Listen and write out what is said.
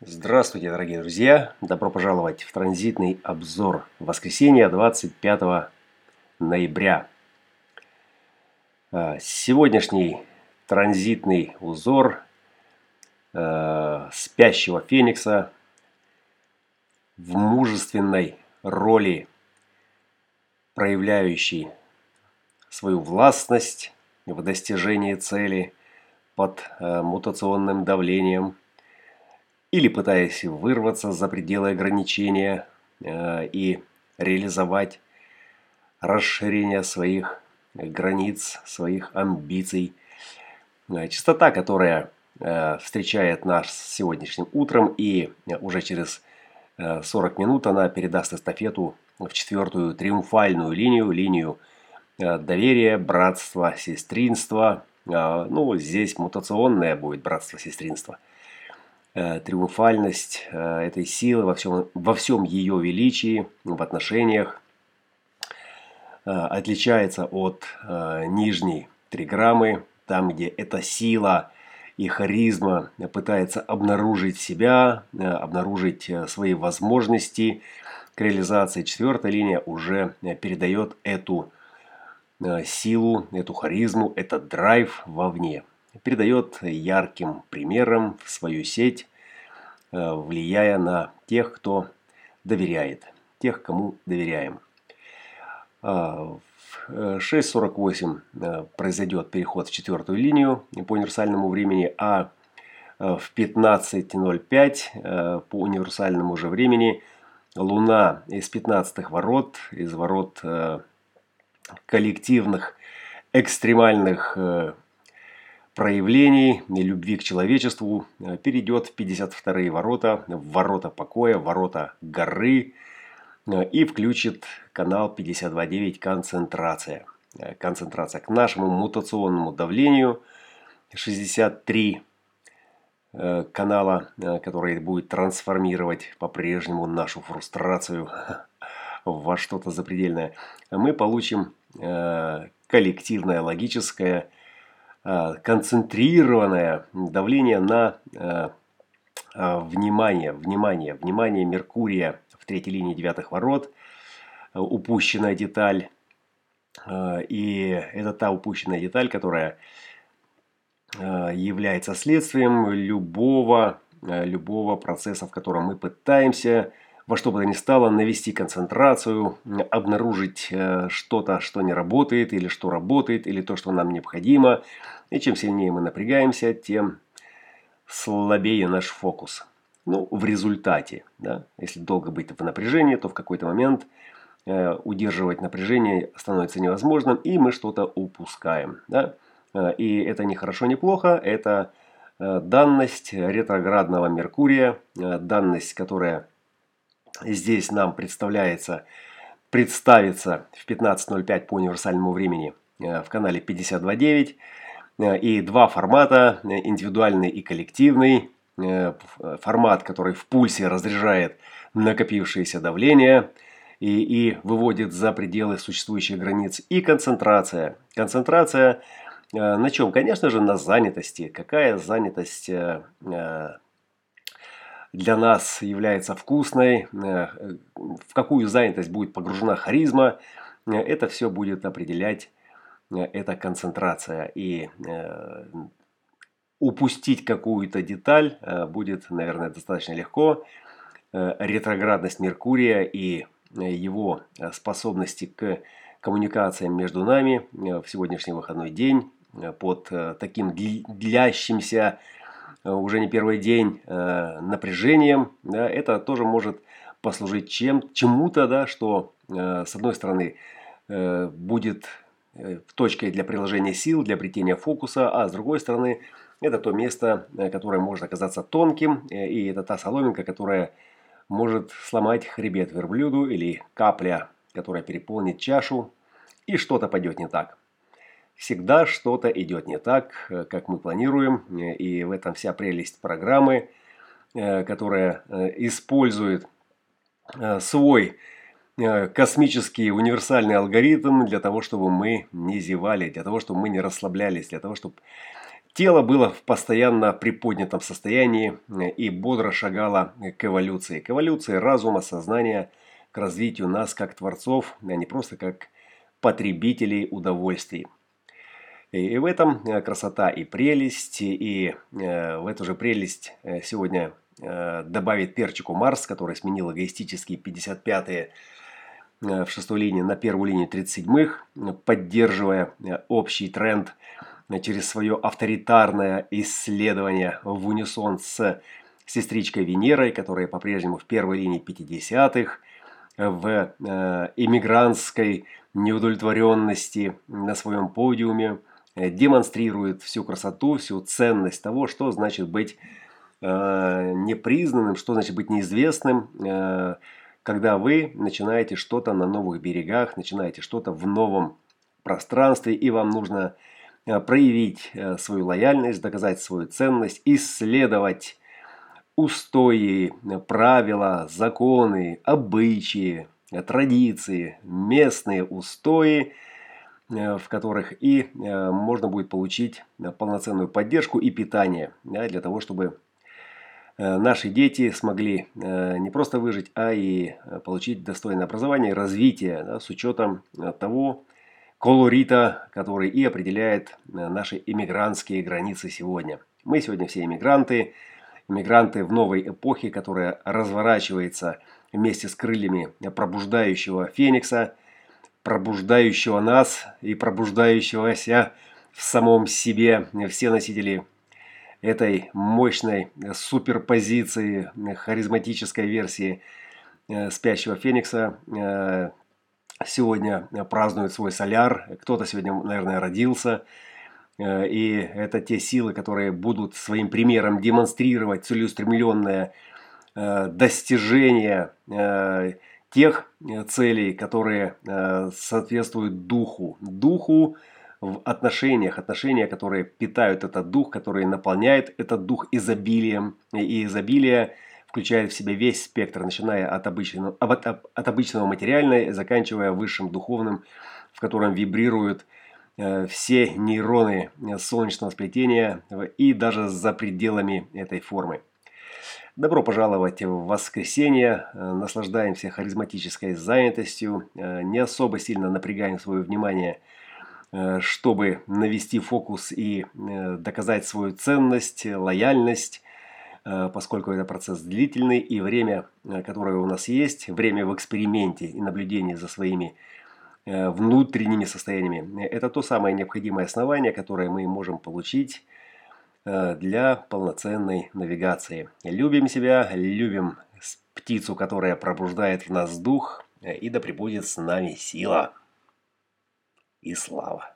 Здравствуйте, дорогие друзья! Добро пожаловать в транзитный обзор воскресенья 25 ноября. А, сегодняшний транзитный узор э, спящего феникса в мужественной роли, проявляющий свою властность в достижении цели под э, мутационным давлением – или пытаясь вырваться за пределы ограничения э, и реализовать расширение своих границ, своих амбиций. Э, частота, которая э, встречает нас сегодняшним утром и уже через 40 минут она передаст эстафету в четвертую триумфальную линию, линию доверия, братства, сестринства. Ну, здесь мутационное будет братство, сестринство – Э, триумфальность э, этой силы во всем, во всем ее величии, в отношениях, э, отличается от нижней триграммы, там, где эта сила и харизма пытается обнаружить себя, обнаружить свои возможности к реализации. Четвертая линия уже передает эту силу, эту харизму, этот драйв вовне передает ярким примером в свою сеть, э, влияя на тех, кто доверяет, тех, кому доверяем. А, в 6.48 э, произойдет переход в четвертую линию по универсальному времени, а э, в 15.05 по универсальному же времени Луна из 15 ворот, из ворот коллективных экстремальных проявлений любви к человечеству э, перейдет в 52 ворота, в ворота покоя, в ворота горы э, и включит канал 52.9 «Концентрация». Э, концентрация к нашему мутационному давлению 63 канала, который будет трансформировать по-прежнему нашу фрустрацию во что-то запредельное, мы получим коллективное логическое концентрированное давление на э, э, внимание, внимание, внимание Меркурия в третьей линии девятых ворот, упущенная деталь. И это та упущенная деталь, которая является следствием любого, любого процесса, в котором мы пытаемся во что бы то ни стало навести концентрацию, обнаружить что-то, что не работает, или что работает, или то, что нам необходимо – и чем сильнее мы напрягаемся, тем слабее наш фокус. Ну, в результате, да, если долго быть в напряжении, то в какой-то момент э, удерживать напряжение становится невозможным, и мы что-то упускаем. Да? Э, и это не хорошо, не плохо, это э, данность ретроградного Меркурия, э, данность, которая здесь нам представляется, представится в 15.05 по универсальному времени э, в канале 52.9. Э, и два формата, э, индивидуальный и коллективный. Формат, который в пульсе разряжает накопившееся давление и, и выводит за пределы существующих границ. И концентрация. Концентрация на чем? Конечно же, на занятости. Какая занятость для нас является вкусной, в какую занятость будет погружена харизма, это все будет определять Э, это концентрация. И э, упустить какую-то деталь э, будет, наверное, достаточно легко. Ретроградность Меркурия и его способности к коммуникациям между нами в сегодняшний выходной день под таким длящимся уже не первый день напряжением, да, это тоже может послужить чем, чему-то, да, что с одной стороны будет Э, точкой для приложения сил, для обретения фокуса, а с другой стороны, это то место, э, которое может оказаться тонким, э, и это та соломинка, которая может сломать хребет верблюду или капля, которая переполнит чашу, и что-то пойдет не так. Всегда что-то идет не так, как мы планируем, и в этом вся прелесть программы, которая использует свой Э, космический универсальный алгоритм для того, чтобы мы не зевали, для того, чтобы мы не расслаблялись, для того, чтобы Тело было в постоянно приподнятом состоянии и бодро шагало к эволюции. К эволюции разума, сознания, к развитию нас как творцов, а не просто как потребителей удовольствий. И в этом красота и прелесть, и в эту же прелесть сегодня добавит перчику Марс, который сменил эгоистические 55-е в шестой линии на первую линию 37-х, поддерживая общий тренд – через свое авторитарное исследование в унисон с сестричкой Венерой, которая по-прежнему в первой линии 50-х, в э, иммигрантской неудовлетворенности на своем подиуме, э, демонстрирует всю красоту, всю ценность того, что значит быть э, непризнанным, что значит быть неизвестным, э, когда вы начинаете что-то на новых берегах, начинаете что-то в новом пространстве, и вам нужно Э, проявить э, свою лояльность, доказать свою ценность, исследовать устои, правила, законы, обычаи, традиции, местные устои, э, в которых и можно будет получить полноценную поддержку и питание для того, чтобы наши дети смогли не просто выжить, а и получить достойное образование и развитие с учетом того, колорита, который и определяет э, наши иммигрантские границы сегодня. Мы сегодня все иммигранты, иммигранты в новой эпохе, которая разворачивается вместе с крыльями пробуждающего феникса, пробуждающего нас и пробуждающегося в самом себе все носители этой мощной суперпозиции, харизматической версии э, спящего феникса, э, сегодня э, празднует свой соляр, кто-то сегодня, наверное, родился. Э, и это те силы, которые будут своим примером демонстрировать целеустремленное э, достижение тех целей, которые соответствуют духу. Духу в отношениях, отношения, которые питают этот дух, которые наполняют этот дух изобилием. И изобилие – включает в себя весь спектр, начиная от обычного, от, обычного материального, заканчивая высшим духовным, в котором вибрируют э, все нейроны э, солнечного сплетения и даже за пределами этой формы. Добро пожаловать в воскресенье. Э, наслаждаемся харизматической занятостью. Не особо сильно напрягаем свое внимание, чтобы навести фокус и доказать свою ценность, лояльность Э, поскольку это процесс длительный и время, э, которое у нас есть, время в эксперименте и наблюдении за своими э, внутренними состояниями, это то самое необходимое основание, которое мы можем получить для полноценной навигации. Любим себя, любим птицу, которая пробуждает в нас дух, и да пребудет с нами сила и слава.